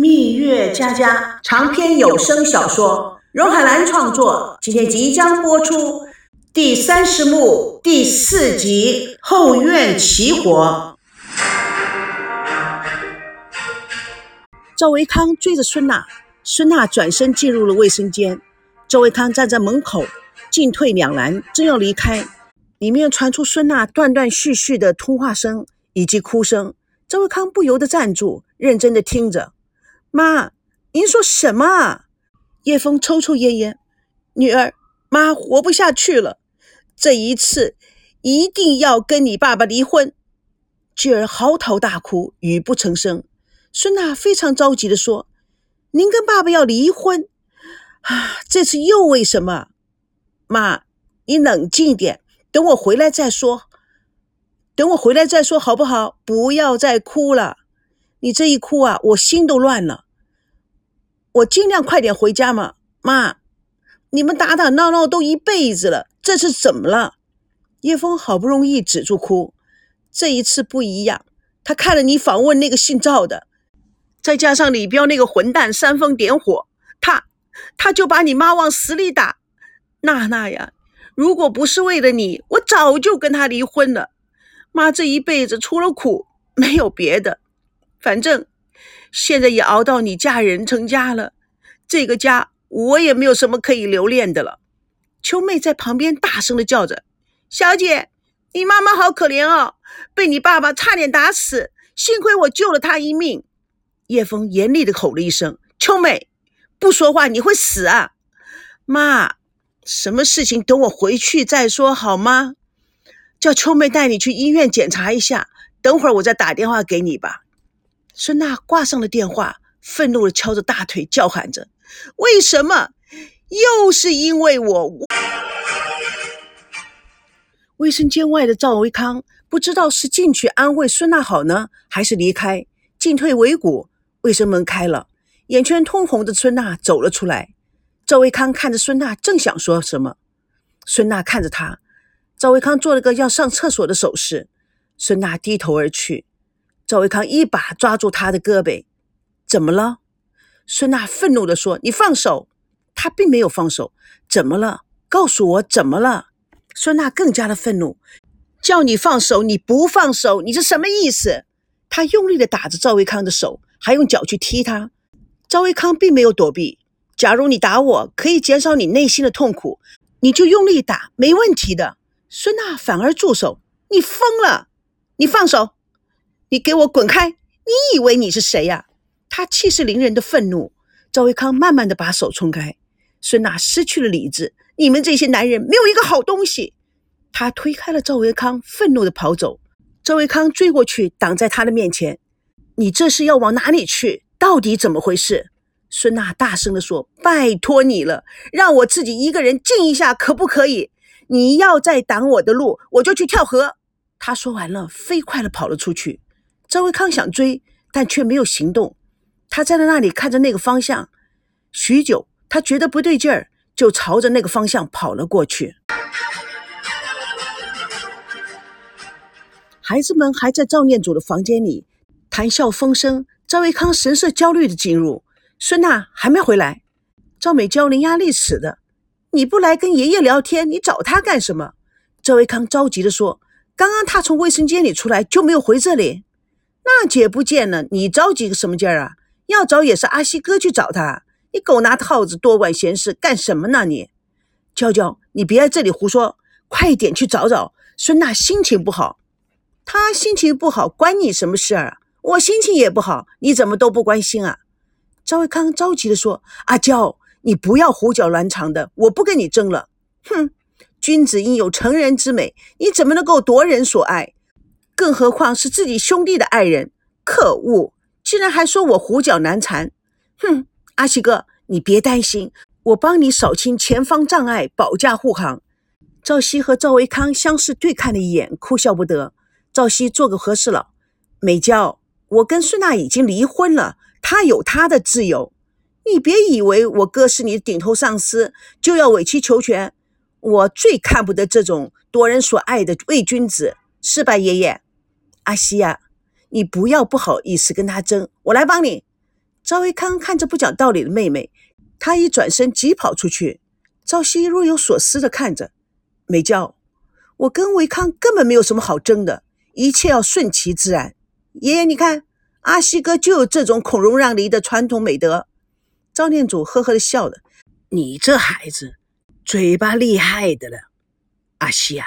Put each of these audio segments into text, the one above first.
蜜月佳佳长篇有声小说，荣海兰创作，今天即将播出第三十幕第四集《后院起火》。赵维康追着孙娜，孙娜转身进入了卫生间，赵维康站在门口，进退两难，正要离开，里面传出孙娜断断续续的通话声以及哭声，赵维康不由得站住，认真的听着。妈，您说什么？叶枫抽抽噎噎，女儿，妈活不下去了，这一次一定要跟你爸爸离婚。继儿嚎啕大哭，语不成声。孙娜非常着急地说：“您跟爸爸要离婚啊？这次又为什么？妈，你冷静一点，等我回来再说。等我回来再说，好不好？不要再哭了。”你这一哭啊，我心都乱了。我尽量快点回家嘛，妈。你们打打闹闹都一辈子了，这是怎么了？叶枫好不容易止住哭，这一次不一样。他看了你访问那个姓赵的，再加上李彪那个混蛋煽风点火，他他就把你妈往死里打。娜娜呀，如果不是为了你，我早就跟他离婚了。妈这一辈子除了苦，没有别的。反正现在也熬到你嫁人成家了，这个家我也没有什么可以留恋的了。秋妹在旁边大声的叫着：“小姐，你妈妈好可怜哦，被你爸爸差点打死，幸亏我救了她一命。”叶枫严厉的吼了一声：“秋妹，不说话你会死啊！”妈，什么事情等我回去再说好吗？叫秋妹带你去医院检查一下，等会儿我再打电话给你吧。孙娜挂上了电话，愤怒地敲着大腿，叫喊着：“为什么？又是因为我！”卫生间外的赵维康不知道是进去安慰孙娜好呢，还是离开，进退维谷。卫生门开了，眼圈通红的孙娜走了出来。赵维康看着孙娜，正想说什么，孙娜看着他，赵维康做了个要上厕所的手势，孙娜低头而去。赵维康一把抓住他的胳膊，怎么了？孙娜愤怒地说：“你放手！”他并没有放手。怎么了？告诉我怎么了？孙娜更加的愤怒，叫你放手，你不放手，你是什么意思？他用力地打着赵维康的手，还用脚去踢他。赵维康并没有躲避。假如你打我，可以减少你内心的痛苦，你就用力打，没问题的。孙娜反而住手，你疯了！你放手！你给我滚开！你以为你是谁呀？他气势凌人的愤怒。赵维康慢慢的把手冲开。孙娜失去了理智。你们这些男人没有一个好东西。他推开了赵维康，愤怒的跑走。赵维康追过去，挡在他的面前。你这是要往哪里去？到底怎么回事？孙娜大声的说：“拜托你了，让我自己一个人静一下，可不可以？你要再挡我的路，我就去跳河。”他说完了，飞快的跑了出去。赵维康想追，但却没有行动。他站在那里看着那个方向，许久，他觉得不对劲儿，就朝着那个方向跑了过去。孩子们还在赵念祖的房间里谈笑风生。赵维康神色焦虑的进入。孙娜还没回来。赵美娇伶牙俐齿的：“你不来跟爷爷聊天，你找他干什么？”赵维康着急的说：“刚刚他从卫生间里出来，就没有回这里。”娜姐不见了，你着急个什么劲儿啊？要找也是阿西哥去找他。你狗拿套子，多管闲事干什么呢？你，娇娇，你别在这里胡说，快点去找找。孙娜心情不好，她心情不好关你什么事儿啊？我心情也不好，你怎么都不关心啊？赵维康着急地说：“阿娇，你不要胡搅乱缠的，我不跟你争了。哼，君子应有成人之美，你怎么能够夺人所爱？”更何况是自己兄弟的爱人，可恶！竟然还说我胡搅难缠。哼，阿西哥，你别担心，我帮你扫清前方障碍，保驾护航。赵熙和赵维康相视对看了一眼，哭笑不得。赵熙做个和事佬，美娇，我跟孙娜已经离婚了，她有她的自由。你别以为我哥是你顶头上司，就要委曲求全。我最看不得这种夺人所爱的伪君子，是吧，爷爷？阿西呀，你不要不好意思跟他争，我来帮你。赵维康看着不讲道理的妹妹，他一转身急跑出去。赵西若有所思的看着，美娇，我跟维康根本没有什么好争的，一切要顺其自然。爷爷，你看，阿西哥就有这种孔融让梨的传统美德。赵念祖呵呵的笑了，你这孩子，嘴巴厉害的了。阿西啊，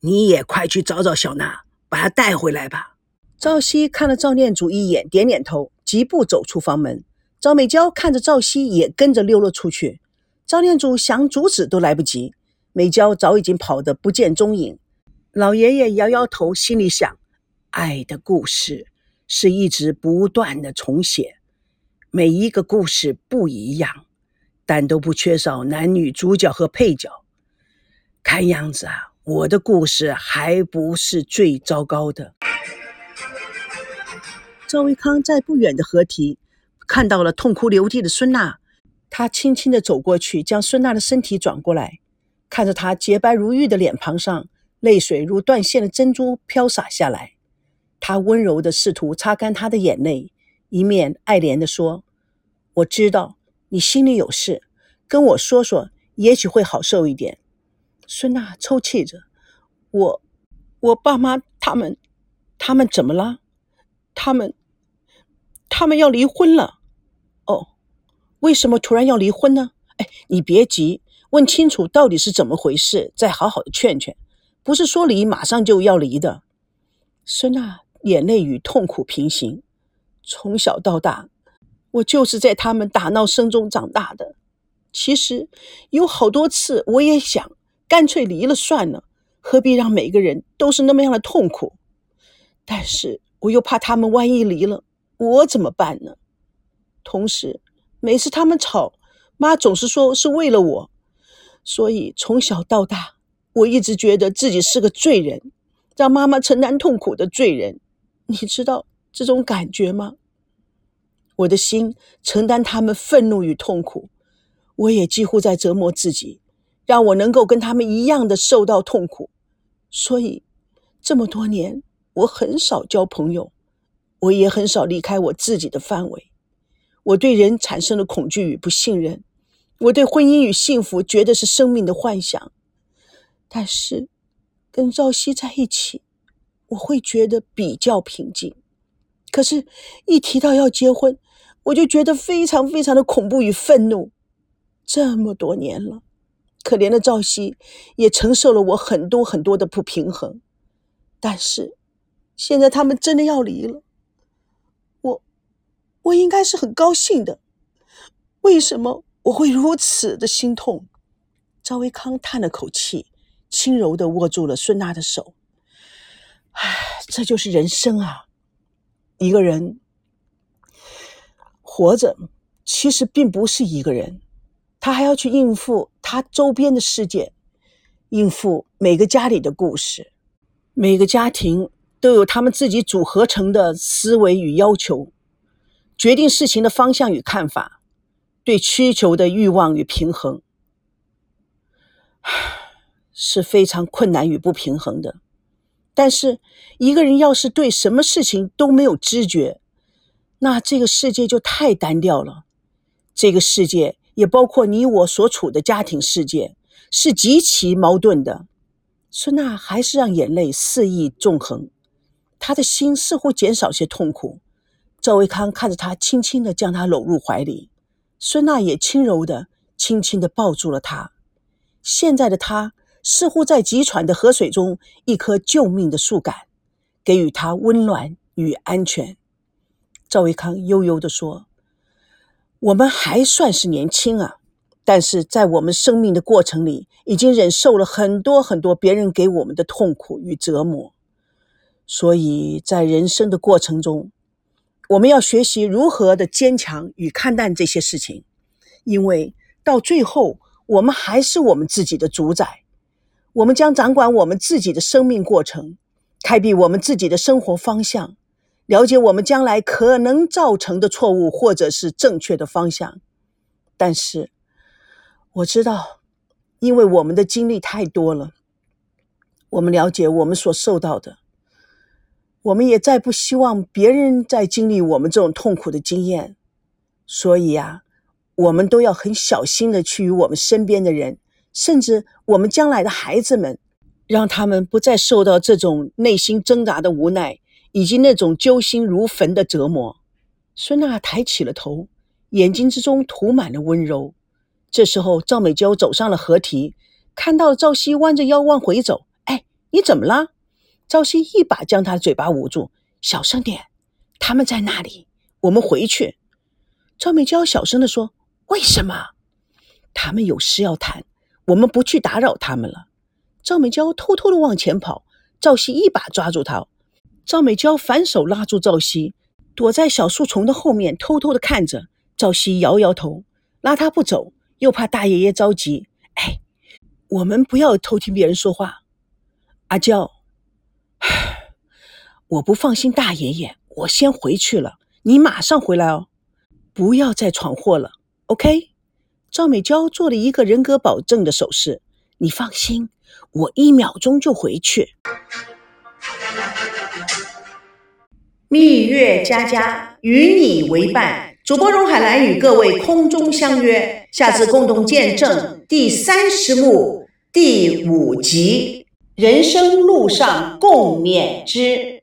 你也快去找找小娜，把他带回来吧。赵熙看了赵念祖一眼，点点头，疾步走出房门。赵美娇看着赵熙，也跟着溜了出去。赵念祖想阻止都来不及，美娇早已经跑得不见踪影。老爷爷摇摇头，心里想：爱的故事是一直不断的重写，每一个故事不一样，但都不缺少男女主角和配角。看样子啊，我的故事还不是最糟糕的。赵维康在不远的河堤看到了痛哭流涕的孙娜，他轻轻地走过去，将孙娜的身体转过来，看着她洁白如玉的脸庞上泪水如断线的珍珠飘洒下来，他温柔地试图擦干她的眼泪，一面爱怜地说：“我知道你心里有事，跟我说说，也许会好受一点。”孙娜抽泣着：“我，我爸妈他们，他们怎么了？他们。”他们要离婚了，哦，为什么突然要离婚呢？哎，你别急，问清楚到底是怎么回事，再好好的劝劝。不是说离马上就要离的。孙娜眼泪与痛苦平行。从小到大，我就是在他们打闹声中长大的。其实有好多次，我也想干脆离了算了，何必让每个人都是那么样的痛苦？但是我又怕他们万一离了。我怎么办呢？同时，每次他们吵，妈总是说是为了我，所以从小到大，我一直觉得自己是个罪人，让妈妈承担痛苦的罪人。你知道这种感觉吗？我的心承担他们愤怒与痛苦，我也几乎在折磨自己，让我能够跟他们一样的受到痛苦。所以，这么多年，我很少交朋友。我也很少离开我自己的范围。我对人产生了恐惧与不信任。我对婚姻与幸福觉得是生命的幻想。但是，跟赵熙在一起，我会觉得比较平静。可是，一提到要结婚，我就觉得非常非常的恐怖与愤怒。这么多年了，可怜的赵熙也承受了我很多很多的不平衡。但是，现在他们真的要离了。我我应该是很高兴的，为什么我会如此的心痛？赵维康叹了口气，轻柔的握住了孙娜的手。唉，这就是人生啊！一个人活着，其实并不是一个人，他还要去应付他周边的世界，应付每个家里的故事。每个家庭都有他们自己组合成的思维与要求。决定事情的方向与看法，对需求的欲望与平衡，是非常困难与不平衡的。但是，一个人要是对什么事情都没有知觉，那这个世界就太单调了。这个世界也包括你我所处的家庭世界，是极其矛盾的。孙娜还是让眼泪肆意纵横，她的心似乎减少些痛苦。赵维康看着她，轻轻地将她搂入怀里，孙娜也轻柔地、轻轻地抱住了他。现在的他似乎在急喘的河水中，一棵救命的树干，给予他温暖与安全。赵维康悠悠地说：“我们还算是年轻啊，但是在我们生命的过程里，已经忍受了很多很多别人给我们的痛苦与折磨，所以在人生的过程中。”我们要学习如何的坚强与看淡这些事情，因为到最后，我们还是我们自己的主宰。我们将掌管我们自己的生命过程，开辟我们自己的生活方向，了解我们将来可能造成的错误或者是正确的方向。但是，我知道，因为我们的经历太多了，我们了解我们所受到的。我们也再不希望别人再经历我们这种痛苦的经验，所以啊，我们都要很小心的去与我们身边的人，甚至我们将来的孩子们，让他们不再受到这种内心挣扎的无奈，以及那种揪心如焚的折磨。孙娜抬起了头，眼睛之中涂满了温柔。这时候，赵美娇走上了河堤，看到赵熙弯着腰往回走。哎，你怎么了？赵熙一把将他嘴巴捂住，小声点，他们在那里，我们回去。赵美娇小声地说：“为什么？他们有事要谈，我们不去打扰他们了。”赵美娇偷偷的往前跑，赵熙一把抓住她。赵美娇反手拉住赵熙，躲在小树丛的后面，偷偷的看着。赵熙摇摇头，拉他不走，又怕大爷爷着急。哎，我们不要偷听别人说话。阿娇，我不放心大爷爷，我先回去了，你马上回来哦。不要再闯祸了，OK？赵美娇做了一个人格保证的手势。你放心，我一秒钟就回去。蜜月佳佳与你为伴，主播荣海兰与各位空中相约，下次共同见证第三十幕第五集，人生路上共勉之。